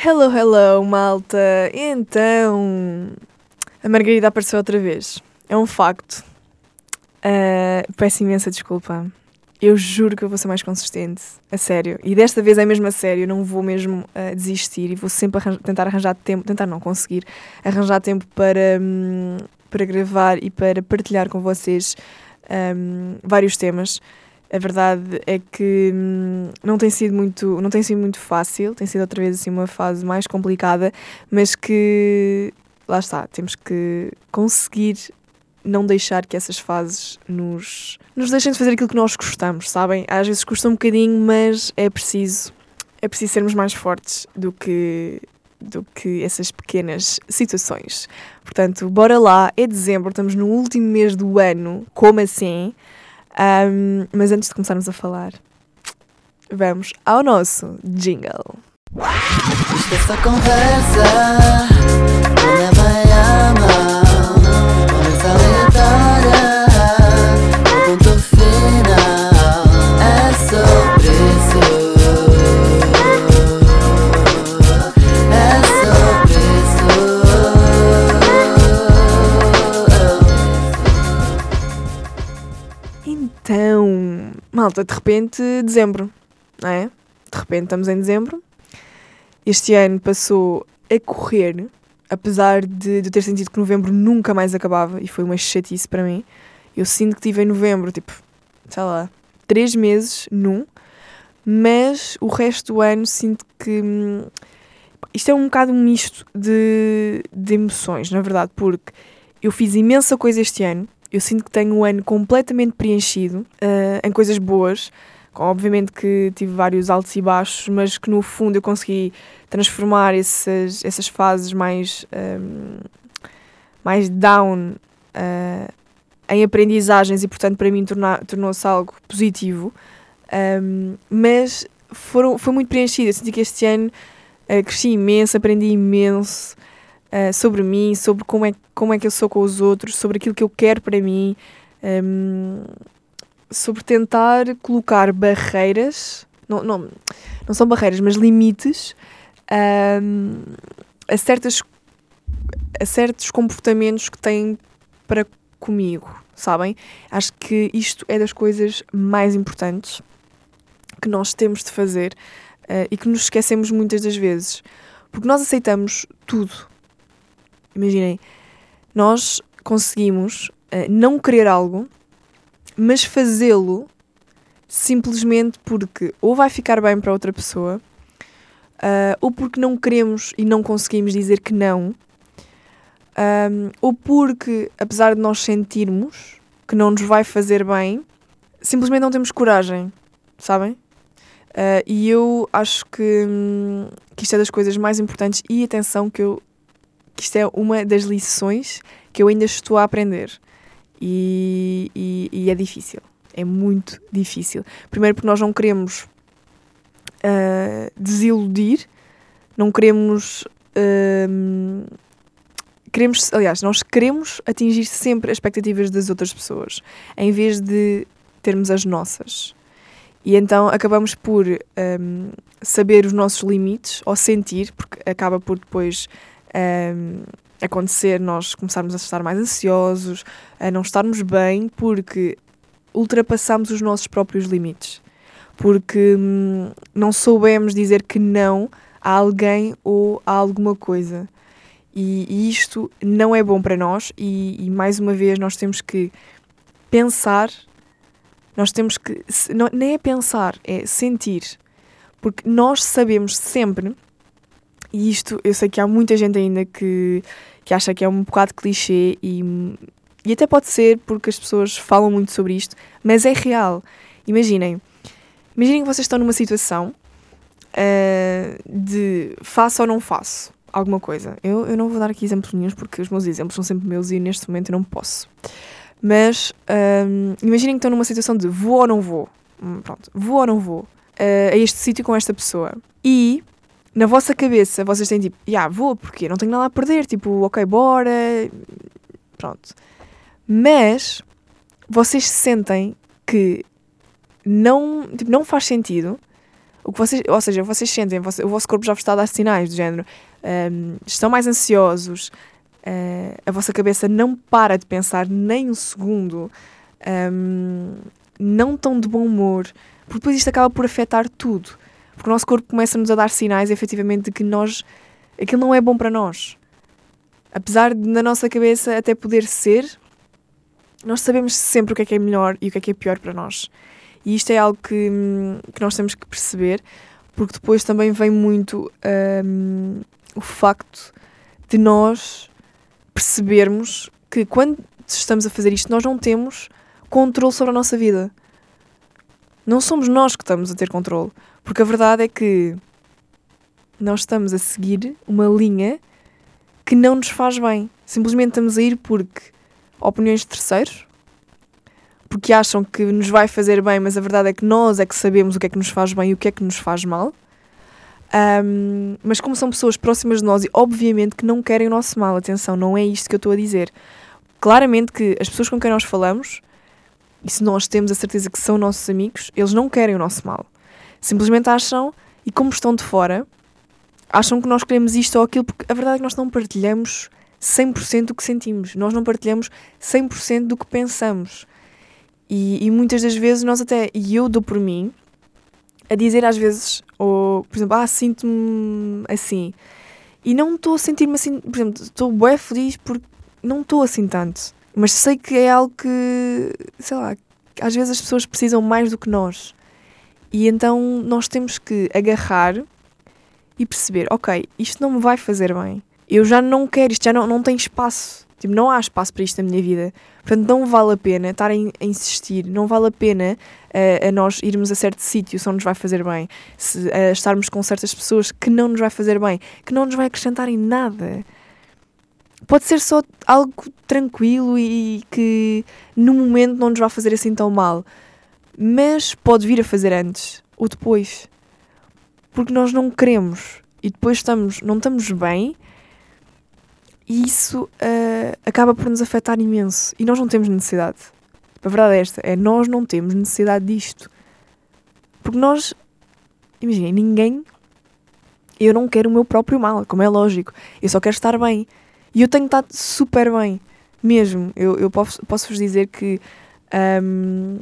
Hello, hello, malta! Então, a Margarida apareceu outra vez. É um facto. Uh, peço imensa desculpa. Eu juro que eu vou ser mais consistente. A sério. E desta vez é mesmo a sério. Não vou mesmo uh, desistir e vou sempre arran tentar arranjar tempo. Tentar não conseguir. Arranjar tempo para, um, para gravar e para partilhar com vocês um, vários temas. A verdade é que hum, não tem sido muito, não tem sido muito fácil, tem sido outra vez assim uma fase mais complicada, mas que lá está, temos que conseguir não deixar que essas fases nos, nos deixem de fazer aquilo que nós gostamos, sabem? Às vezes custa um bocadinho, mas é preciso, é preciso sermos mais fortes do que do que essas pequenas situações. Portanto, bora lá, é dezembro, estamos no último mês do ano, como assim? Um, mas antes de começarmos a falar, vamos ao nosso jingle. Isto é só conversa, não é bem ama, malta, de repente, dezembro, não é? De repente estamos em dezembro este ano passou a correr, apesar de, de ter sentido que novembro nunca mais acabava e foi uma chatice para mim. Eu sinto que tive em novembro, tipo, sei lá, três meses num, mas o resto do ano sinto que. Hum, isto é um bocado um misto de, de emoções, na verdade, porque eu fiz imensa coisa este ano. Eu sinto que tenho um ano completamente preenchido uh, em coisas boas. Obviamente que tive vários altos e baixos, mas que no fundo eu consegui transformar essas, essas fases mais, um, mais down uh, em aprendizagens e, portanto, para mim tornou-se algo positivo. Um, mas foram, foi muito preenchido. Eu senti que este ano uh, cresci imenso, aprendi imenso uh, sobre mim, sobre como é, como é que eu sou com os outros, sobre aquilo que eu quero para mim. Um, sobre tentar colocar barreiras, não, não, não são barreiras, mas limites um, a, certas, a certos comportamentos que têm para comigo, sabem? Acho que isto é das coisas mais importantes que nós temos de fazer uh, e que nos esquecemos muitas das vezes. Porque nós aceitamos tudo. Imaginem, nós conseguimos uh, não querer algo mas fazê-lo simplesmente porque ou vai ficar bem para outra pessoa, uh, ou porque não queremos e não conseguimos dizer que não, um, ou porque, apesar de nós sentirmos que não nos vai fazer bem, simplesmente não temos coragem, sabem? Uh, e eu acho que, hum, que isto é das coisas mais importantes e atenção que eu que isto é uma das lições que eu ainda estou a aprender e, e, e, é difícil. É muito difícil. Primeiro porque nós não queremos uh, desiludir, não queremos. Uh, queremos, aliás, nós queremos atingir sempre as expectativas das outras pessoas, em vez de termos as nossas. E então acabamos por um, saber os nossos limites, ou sentir, porque acaba por depois um, acontecer nós começarmos a estar mais ansiosos, a não estarmos bem, porque ultrapassamos os nossos próprios limites. Porque hum, não soubemos dizer que não a alguém ou a alguma coisa. E, e isto não é bom para nós, e, e, mais uma vez nós temos que pensar, nós temos que. Não, nem é pensar, é sentir. Porque nós sabemos sempre e isto, eu sei que há muita gente ainda que, que acha que é um bocado clichê e, e até pode ser porque as pessoas falam muito sobre isto, mas é real. Imaginem, imaginem que vocês estão numa situação uh, de faço ou não faço alguma coisa. Eu, eu não vou dar aqui exemplos nenhums porque os meus exemplos são sempre meus e neste momento eu não posso. Mas ah, imaginem que estão numa situação de vou ou não vou. Hum, pronto, vou ou não vou uh, a este sítio com esta pessoa. E na vossa cabeça vocês têm tipo, já yeah, vou, porque não tenho nada a perder, tipo, ok, bora, pronto. Mas vocês sentem que não, tipo, não faz sentido, O que vocês, ou seja, vocês sentem, o vosso corpo já vos está a dar sinais do género. Um, estão mais ansiosos, uh, a vossa cabeça não para de pensar nem um segundo, um, não estão de bom humor, porque depois isto acaba por afetar tudo. Porque o nosso corpo começa-nos a dar sinais, efetivamente, de que nós, aquilo não é bom para nós. Apesar de na nossa cabeça até poder ser, nós sabemos sempre o que é que é melhor e o que é que é pior para nós. E isto é algo que, que nós temos que perceber, porque depois também vem muito um, o facto de nós percebermos que quando estamos a fazer isto, nós não temos controle sobre a nossa vida. Não somos nós que estamos a ter controle. Porque a verdade é que nós estamos a seguir uma linha que não nos faz bem. Simplesmente estamos a ir porque opiniões de terceiros, porque acham que nos vai fazer bem, mas a verdade é que nós é que sabemos o que é que nos faz bem e o que é que nos faz mal. Um, mas como são pessoas próximas de nós e obviamente que não querem o nosso mal, atenção, não é isto que eu estou a dizer. Claramente que as pessoas com quem nós falamos, e se nós temos a certeza que são nossos amigos, eles não querem o nosso mal. Simplesmente acham, e como estão de fora, acham que nós queremos isto ou aquilo, porque a verdade é que nós não partilhamos 100% do que sentimos, nós não partilhamos 100% do que pensamos. E, e, muitas das vezes nós até, e eu dou por mim, a dizer às vezes, ou por exemplo, ah, sinto-me assim. E não estou a sentir-me assim, por exemplo, estou bem feliz porque não estou assim tanto. Mas sei que é algo que, sei lá, às vezes as pessoas precisam mais do que nós. E então nós temos que agarrar e perceber: ok, isto não me vai fazer bem. Eu já não quero, isto já não, não tem espaço. Tipo, não há espaço para isto na minha vida. Portanto, não vale a pena estar a, insistir, não vale a pena uh, a nós irmos a certo sítio não nos vai fazer bem, se, uh, estarmos com certas pessoas que não nos vai fazer bem, que não nos vai acrescentar em nada. Pode ser só algo tranquilo e que no momento não nos vai fazer assim tão mal mas pode vir a fazer antes ou depois. Porque nós não queremos e depois estamos, não estamos bem e isso uh, acaba por nos afetar imenso e nós não temos necessidade. A verdade é esta, é nós não temos necessidade disto. Porque nós, imaginem, ninguém, eu não quero o meu próprio mal, como é lógico, eu só quero estar bem. E eu tenho estado super bem, mesmo. Eu, eu posso, posso vos dizer que um,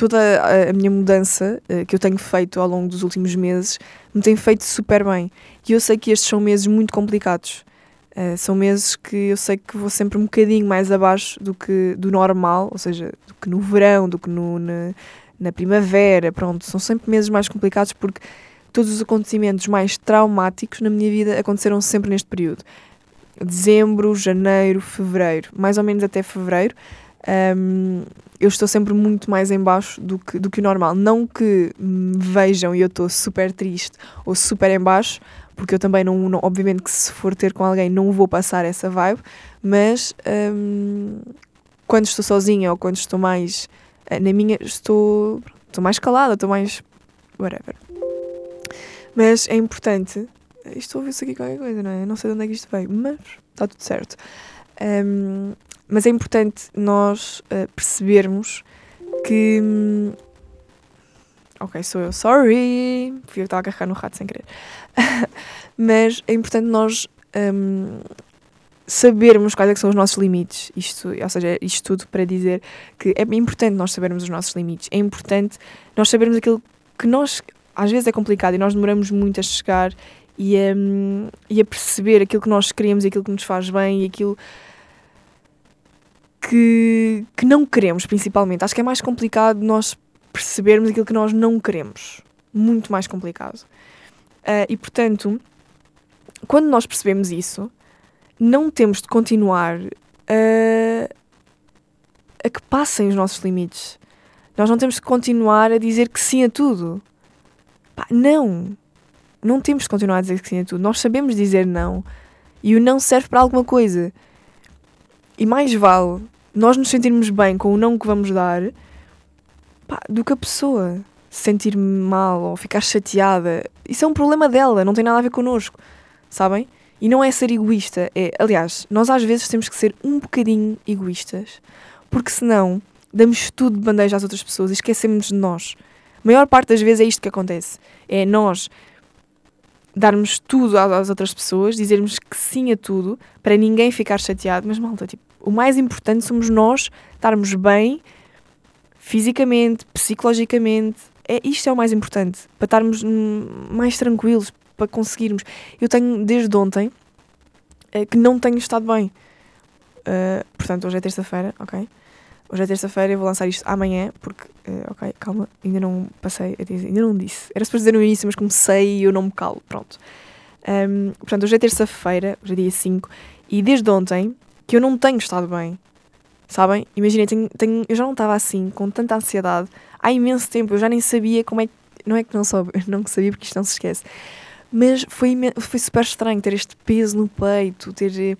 toda a, a minha mudança uh, que eu tenho feito ao longo dos últimos meses me tem feito super bem. E eu sei que estes são meses muito complicados. Uh, são meses que eu sei que vou sempre um bocadinho mais abaixo do que do normal, ou seja, do que no verão, do que no, na, na primavera. Pronto, são sempre meses mais complicados porque todos os acontecimentos mais traumáticos na minha vida aconteceram sempre neste período. Dezembro, janeiro, fevereiro, mais ou menos até fevereiro um, eu estou sempre muito mais em baixo do que, do que o normal. Não que me vejam e eu estou super triste ou super em baixo, porque eu também não, não, obviamente que se for ter com alguém não vou passar essa vibe, mas um, quando estou sozinha ou quando estou mais eh, na minha, estou, estou mais calada, estou mais whatever. Mas é importante, isto ouve-se aqui qualquer coisa, não é? não sei de onde é que isto veio, mas está tudo certo. Um, mas é importante nós uh, percebermos que. Hum, ok, sou eu, sorry! Fui eu que estava a agarrar no rato sem querer. mas é importante nós um, sabermos quais é são os nossos limites. Isto, ou seja, isto tudo para dizer que é importante nós sabermos os nossos limites. É importante nós sabermos aquilo que nós. Às vezes é complicado e nós demoramos muito a chegar e a, hum, e a perceber aquilo que nós queremos aquilo que nos faz bem e aquilo que, que não queremos, principalmente. Acho que é mais complicado nós percebermos aquilo que nós não queremos. Muito mais complicado. Uh, e portanto, quando nós percebemos isso, não temos de continuar a, a que passem os nossos limites. Nós não temos de continuar a dizer que sim a tudo. Pá, não! Não temos de continuar a dizer que sim a tudo. Nós sabemos dizer não. E o não serve para alguma coisa. E mais vale nós nos sentirmos bem com o não que vamos dar pá, do que a pessoa se sentir mal ou ficar chateada. Isso é um problema dela, não tem nada a ver connosco, sabem? E não é ser egoísta, é, aliás, nós às vezes temos que ser um bocadinho egoístas, porque senão damos tudo de bandeja às outras pessoas e esquecemos de nós. maior parte das vezes é isto que acontece. É nós darmos tudo às outras pessoas, dizermos que sim a tudo, para ninguém ficar chateado. Mas, malta, tipo, o mais importante somos nós estarmos bem fisicamente, psicologicamente. É, isto é o mais importante, para estarmos mais tranquilos, para conseguirmos. Eu tenho, desde ontem, é, que não tenho estado bem. Uh, portanto, hoje é terça-feira, ok? Hoje é terça-feira, eu vou lançar isto amanhã, porque, uh, ok, calma, ainda não passei a dizer, ainda não disse. Era suposto dizer no início, mas comecei e eu não me calo, pronto. Um, portanto, hoje é terça-feira, hoje é dia 5, e desde ontem que eu não tenho estado bem. Sabem? Imaginem, tenho, tenho, eu já não estava assim, com tanta ansiedade, há imenso tempo, eu já nem sabia como é que. Não é que não soube, não sabia porque isto não se esquece. Mas foi, foi super estranho ter este peso no peito, ter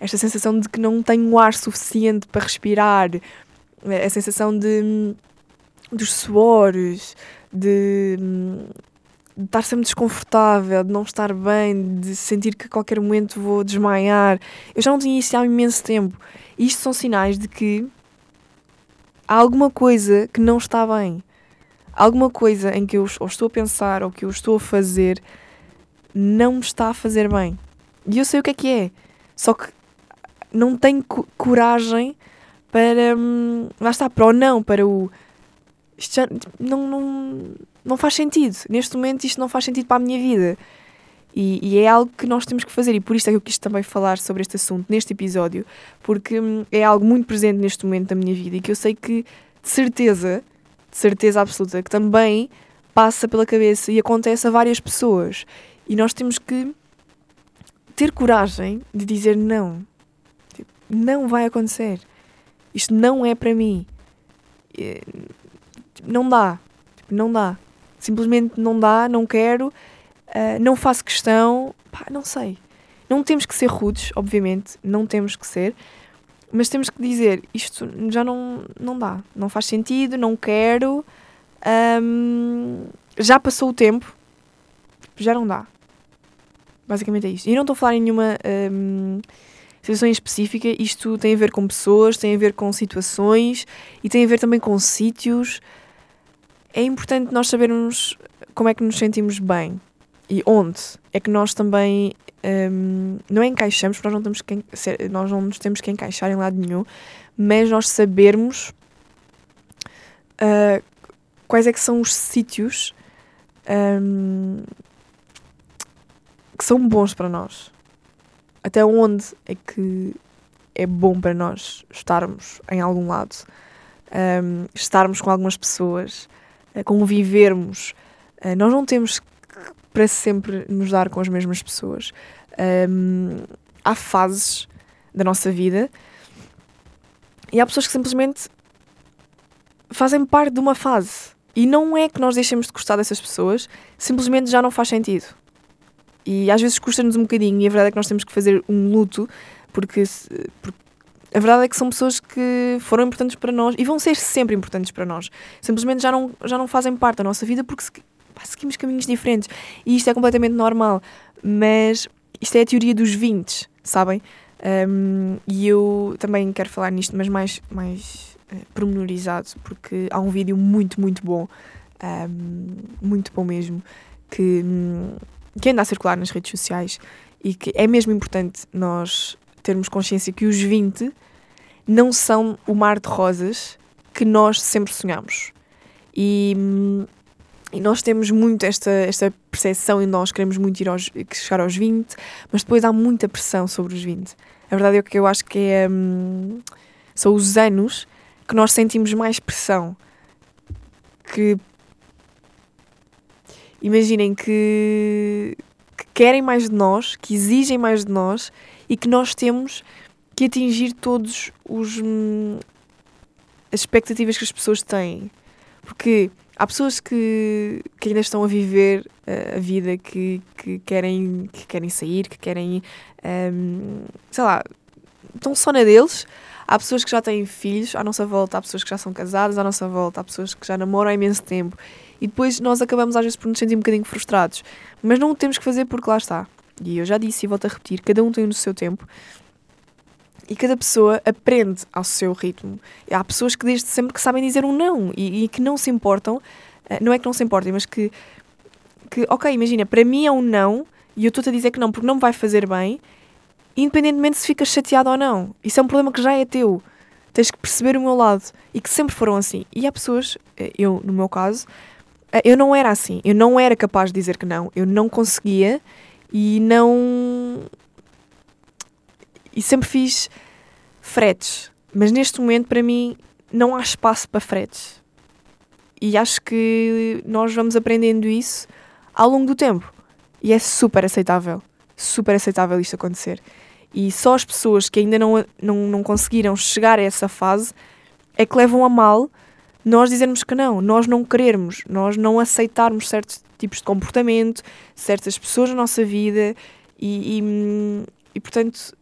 esta sensação de que não tenho ar suficiente para respirar, a sensação de dos suores, de, de estar sempre desconfortável, de não estar bem, de sentir que a qualquer momento vou desmaiar. Eu já não tinha isso há imenso tempo. Isto são sinais de que há alguma coisa que não está bem. Alguma coisa em que eu ou estou a pensar ou que eu estou a fazer não me está a fazer bem. E eu sei o que é que é. Só que não tenho coragem para. Hum, lá está, para o não, para o. Isto já não, não, não faz sentido. Neste momento, isto não faz sentido para a minha vida. E, e, é algo que nós temos que fazer, e por isso é que eu quis também falar sobre este assunto neste episódio, porque hum, é algo muito presente neste momento da minha vida e que eu sei que, de certeza, de certeza absoluta, que também passa pela cabeça e acontece a várias pessoas. E nós temos que ter coragem de dizer não não vai acontecer. Isto não é para mim. Eh, não dá. Não dá. Simplesmente não dá, não quero, uh, não faço questão. Pá, não sei. Não temos que ser rudes, obviamente, não temos que ser, mas temos que dizer: isto já não, não dá, não faz sentido, não quero, um, já passou o tempo, já não dá. Basicamente é isto. E não estou a falar em nenhuma. Um, situação específica, isto tem a ver com pessoas, tem a ver com situações e tem a ver também com sítios. É importante nós sabermos como é que nos sentimos bem e onde é que nós também um, não encaixamos, nós não, temos que, nós não nos temos que encaixar em lado nenhum, mas nós sabermos uh, quais é que são os sítios um, que são bons para nós até onde é que é bom para nós estarmos em algum lado, um, estarmos com algumas pessoas, uh, convivermos. Uh, nós não temos que para sempre nos dar com as mesmas pessoas. Um, há fases da nossa vida e há pessoas que simplesmente fazem parte de uma fase. E não é que nós deixemos de gostar dessas pessoas, simplesmente já não faz sentido. E às vezes custa-nos um bocadinho, e a verdade é que nós temos que fazer um luto, porque, porque a verdade é que são pessoas que foram importantes para nós e vão ser sempre importantes para nós. Simplesmente já não, já não fazem parte da nossa vida porque pá, seguimos caminhos diferentes. E isto é completamente normal. Mas isto é a teoria dos 20, sabem? Um, e eu também quero falar nisto, mas mais, mais uh, porque há um vídeo muito, muito bom, um, muito bom mesmo, que. Um, que anda a circular nas redes sociais e que é mesmo importante nós termos consciência que os 20 não são o mar de rosas que nós sempre sonhamos. E, e nós temos muito esta, esta percepção e nós queremos muito ir aos, chegar aos 20, mas depois há muita pressão sobre os 20. A verdade é que eu acho que é, hum, são os anos que nós sentimos mais pressão. Que imaginem que, que querem mais de nós, que exigem mais de nós e que nós temos que atingir todos os hum, as expectativas que as pessoas têm. Porque há pessoas que, que ainda estão a viver uh, a vida que, que, querem, que querem sair, que querem, um, sei lá, estão só na deles. Há pessoas que já têm filhos à nossa volta, há pessoas que já são casadas à nossa volta, há pessoas que já namoram há imenso tempo e depois nós acabamos às vezes por nos sentir um bocadinho frustrados. Mas não o temos que fazer porque lá está. E eu já disse e volto a repetir: cada um tem o seu tempo e cada pessoa aprende ao seu ritmo. Há pessoas que desde sempre que sabem dizer um não e, e que não se importam Uh, não é que não se importem, mas que, que, ok, imagina, para mim é um não e eu estou-te a dizer que não porque não me vai fazer bem, independentemente se ficas chateado ou não. Isso é um problema que já é teu. Tens que perceber o meu lado e que sempre foram assim. E há pessoas, eh, eu no meu caso, eh, eu não era assim. Eu não era capaz de dizer que não. Eu não conseguia e não. E sempre fiz fretes. Mas neste momento, para mim, não há espaço para fretes. E acho que nós vamos aprendendo isso ao longo do tempo. E é super aceitável. Super aceitável isto acontecer. E só as pessoas que ainda não, não, não conseguiram chegar a essa fase é que levam a mal nós dizermos que não, nós não querermos, nós não aceitarmos certos tipos de comportamento, certas pessoas na nossa vida e, e, e portanto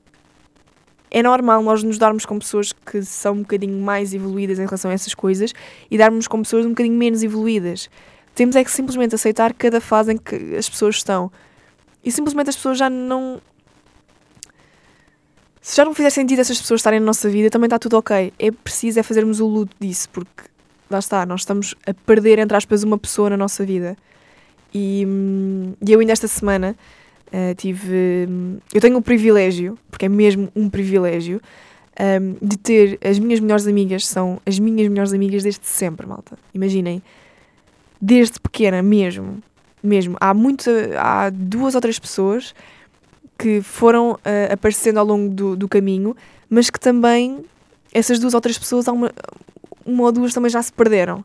é normal nós nos darmos com pessoas que são um bocadinho mais evoluídas em relação a essas coisas e darmos com pessoas um bocadinho menos evoluídas. Temos é que simplesmente aceitar cada fase em que as pessoas estão. E simplesmente as pessoas já não. Se já não fizer sentido essas pessoas estarem na nossa vida, também está tudo ok. É preciso é fazermos o luto disso, porque lá está, nós estamos a perder, entre aspas, uma pessoa na nossa vida. E, hum, e eu ainda esta semana uh, tive. Hum, eu tenho o privilégio, porque é mesmo um privilégio, um, de ter as minhas melhores amigas, são as minhas melhores amigas desde sempre, malta. Imaginem, desde pequena mesmo, mesmo. Há muito, há duas ou três pessoas que foram uh, aparecendo ao longo do, do caminho, mas que também essas duas ou três pessoas, uma, uma ou duas também já se perderam.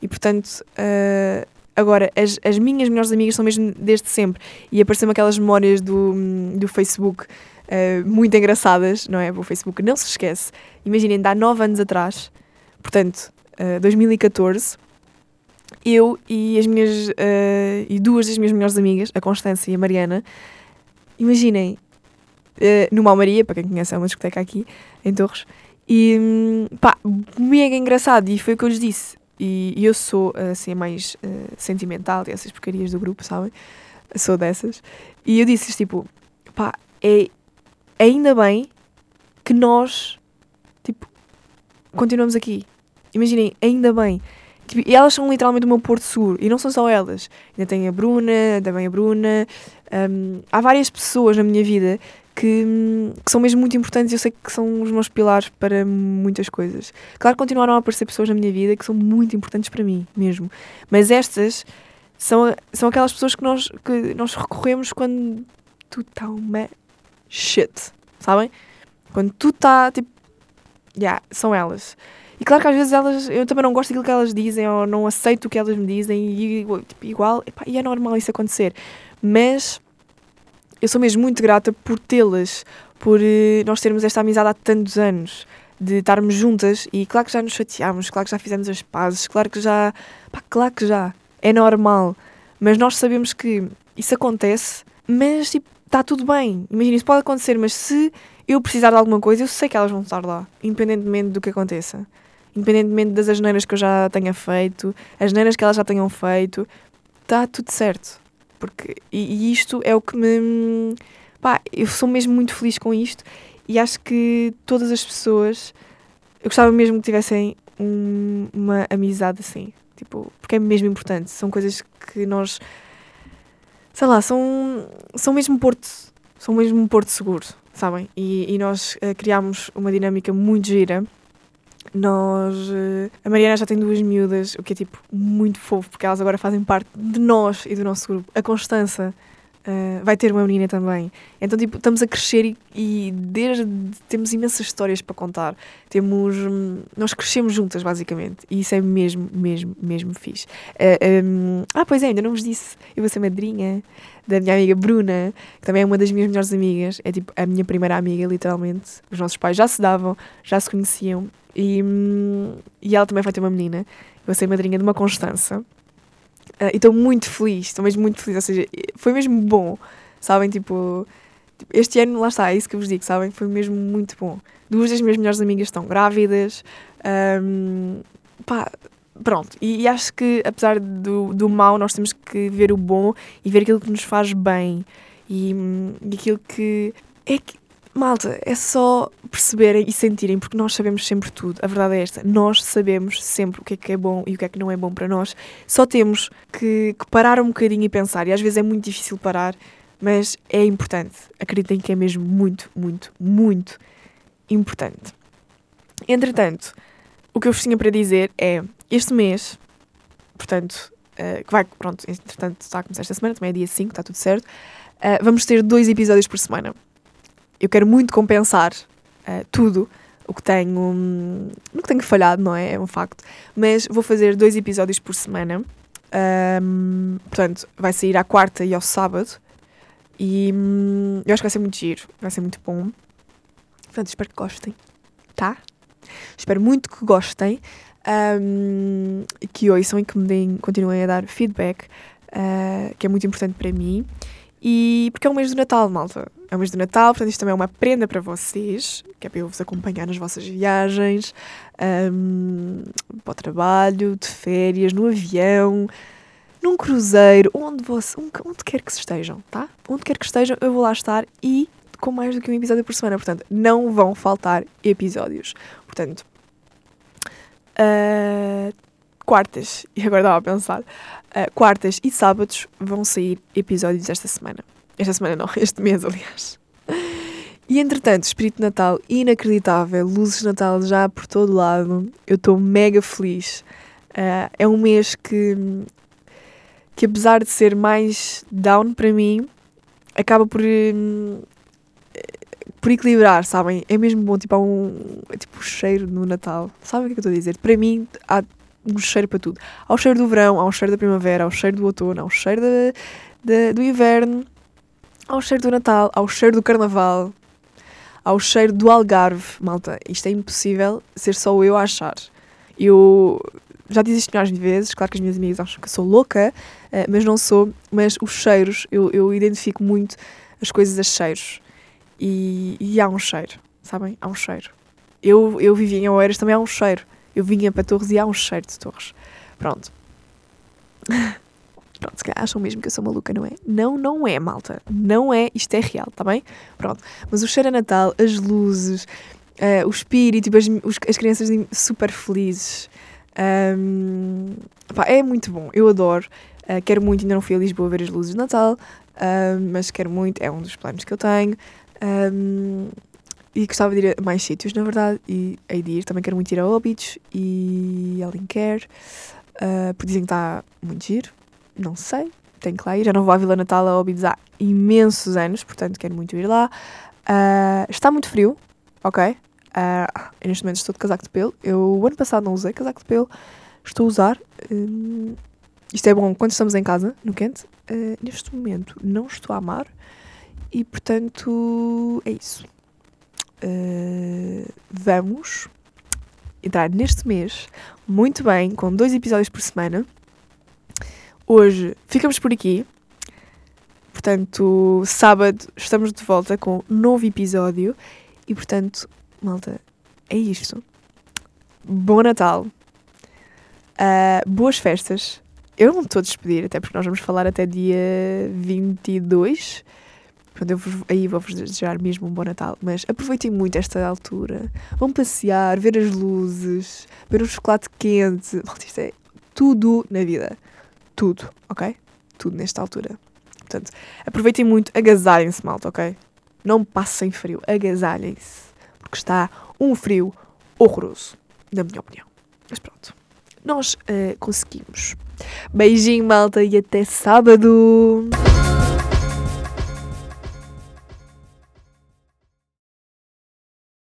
E portanto, uh, agora, as, as minhas melhores amigas são mesmo desde sempre. E apareceram aquelas memórias do, do Facebook uh, muito engraçadas, não é? O Facebook não se esquece. Imaginem, há nove anos atrás, portanto, uh, 2014, eu e as minhas uh, e duas das minhas melhores amigas, a Constância e a Mariana, imaginem, uh, no Malmaria, para quem conhece, é uma discoteca aqui, em Torres, e hum, pá, mega engraçado, e foi o que eu lhes disse. E, e eu sou assim mais uh, sentimental e essas porcarias do grupo, sabem? Sou dessas. E eu disse-lhes tipo, pá, é ainda bem que nós, tipo, continuamos aqui. Imaginem, ainda bem Tipo, elas são literalmente o meu porto seguro. E não são só elas. Ainda tem a Bruna, também a Bruna. Um, há várias pessoas na minha vida que, que, são mesmo muito importantes e eu sei que são os meus pilares para muitas coisas. Claro que continuaram a aparecer pessoas na minha vida que são muito importantes para mim, mesmo. Mas estas são, são aquelas pessoas que nós, que nós recorremos quando tudo está uma shit, sabem? Quando tudo está tipo. Yeah, são elas. E claro que às vezes elas, eu também não gosto daquilo que elas dizem ou não aceito o que elas me dizem e tipo, igual, epá, e é normal isso acontecer. Mas eu sou mesmo muito grata por tê-las, por uh, nós termos esta amizade há tantos anos, de estarmos juntas e claro que já nos chateámos, claro que já fizemos as pazes, claro que já, pá, claro que já, é normal. Mas nós sabemos que isso acontece, mas tipo, está tudo bem. Imagina, isso pode acontecer, mas se eu precisar de alguma coisa, eu sei que elas vão estar lá, independentemente do que aconteça independentemente das asneiras que eu já tenha feito, as asneiras que elas já tenham feito, está tudo certo. Porque, e, e, isto é o que me. Pá, eu sou mesmo muito feliz com isto e acho que todas as pessoas. Eu gostava mesmo que tivessem um, uma amizade assim. Tipo, porque é mesmo importante. São coisas que nós. Sei lá, são, são mesmo porto. São mesmo um porto seguro, sabem? E, e nós uh, criámos uma dinâmica muito gira nós. Eh, a Mariana já tem duas miúdas, o que é tipo muito fofo, porque elas agora fazem parte de nós e do nosso grupo. A Constança uh, vai ter uma menina também. Então, tipo, estamos a crescer e, e desde temos imensas histórias para contar. Temos. Hum, nós crescemos juntas, basicamente. E isso é mesmo, mesmo, mesmo fixe. Uh, um, ah, pois é, ainda não vos disse. Eu vou ser madrinha da minha amiga Bruna, que também é uma das minhas melhores amigas. É tipo a minha primeira amiga, literalmente. Os nossos pais já se davam, já se conheciam e, e ela também vai ter uma menina. Vou ser madrinha de uma Constança. Uh, e estou muito feliz, estou mesmo muito feliz. Ou seja, foi mesmo bom, sabem? Tipo, tipo, este ano, lá está, é isso que eu vos digo, sabem? Foi mesmo muito bom. Duas das minhas melhores amigas estão grávidas. Um, pá, pronto. E, e, acho que, apesar do, do mal, nós temos que ver o bom e ver aquilo que nos faz bem. E, e aquilo que. É que malta, é só perceberem e sentirem, porque nós sabemos sempre tudo. A verdade é esta: nós sabemos sempre o que é que é bom e o que é que não é bom para nós. Só temos que, que parar um bocadinho e pensar. E às vezes é muito difícil parar, mas é importante. Acreditem que é mesmo muito, muito, muito importante. Entretanto, o que eu vos tinha para dizer é: este mês, portanto, uh, que vai, pronto, entretanto, está a começar esta semana, também é dia 5, está tudo certo. Uh, vamos ter dois episódios por semana eu quero muito compensar uh, tudo o que tenho, um, no que tenho falhado, não é? É um facto. Mas vou fazer dois episódios por semana. Um, portanto, vai sair à quarta e ao sábado. E um, eu acho que vai ser muito giro, vai ser muito bom. Portanto, espero que gostem, tá? Espero muito que gostem, um, que ouçam e que me deem, continuem a dar feedback, uh, que é muito importante para mim. E porque é o mês do Natal, malta. É o mês do Natal, portanto, isto também é uma prenda para vocês, que é para eu vos acompanhar nas vossas viagens, um, para o trabalho, de férias, no avião, num cruzeiro, onde, você, onde quer que estejam, tá? Onde quer que estejam, eu vou lá estar e com mais do que um episódio por semana. Portanto, não vão faltar episódios. Portanto, uh, quartas, e agora estava a pensar, uh, quartas e sábados vão sair episódios esta semana. Esta semana não, este mês, aliás. E entretanto, Espírito Natal inacreditável, luzes de Natal já por todo lado. Eu estou mega feliz. Uh, é um mês que, que, apesar de ser mais down para mim, acaba por, um, por equilibrar, sabem? É mesmo bom, tipo, há um é tipo cheiro no Natal. Sabem o que é que eu estou a dizer? Para mim, há um cheiro para tudo. Há o cheiro do verão, há o cheiro da primavera, há o cheiro do outono, há o cheiro de, de, do inverno, há o cheiro do Natal, há o cheiro do Carnaval, há o cheiro do Algarve. Malta, isto é impossível ser só eu a achar. Eu já disse isto milhares de vezes, claro que as minhas amigas acham que sou louca, eh, mas não sou. Mas os cheiros, eu, eu identifico muito as coisas a cheiros. E, e há um cheiro, sabem? Há um cheiro. Eu, eu vivi em Oeiras, também há um cheiro. Eu vinha para Torres e há um cheiro de Torres. Pronto. Pronto, se calhar acham mesmo que eu sou maluca, não é? Não, não é, malta. Não é, isto é real, tá bem? Pronto. Mas o cheiro a Natal, as luzes, uh, o espírito, tipo, as, os, as crianças super felizes. Um, pá, é muito bom, eu adoro. Uh, quero muito, ainda não fui a Lisboa ver as luzes de Natal, uh, mas quero muito, é um dos planos que eu tenho. Um, e gostava de ir a mais sítios, na verdade, e hei de ir. Também quero muito ir a Óbidos e Alenquer, uh, porque dizem que está muito giro. Não sei, tenho que lá ir. Já não vou à Vila Natal a Óbidos há imensos anos, portanto quero muito ir lá. Uh, está muito frio, ok? Uh, neste momento estou de casaco de pelo. Eu o ano passado não usei casaco de pelo, estou a usar. Um, isto é bom quando estamos em casa, no quente. Uh, neste momento não estou a amar e portanto é isso uh, vamos entrar neste mês muito bem, com dois episódios por semana. Hoje ficamos por aqui. Portanto, sábado estamos de volta com um novo episódio. E portanto, malta, é isto. Bom Natal. Uh, boas festas. Eu não estou a despedir, até porque nós vamos falar até dia 22. Portanto, eu vos, aí vou-vos desejar mesmo um bom Natal. Mas aproveitem muito esta altura. Vão passear, ver as luzes, ver o chocolate quente. Isto é tudo na vida. Tudo, ok? Tudo nesta altura. Portanto, aproveitem muito, agasalhem-se, malta, ok? Não passem frio, agasalhem-se. Porque está um frio horroroso, na minha opinião. Mas pronto, nós uh, conseguimos. Beijinho, malta, e até sábado!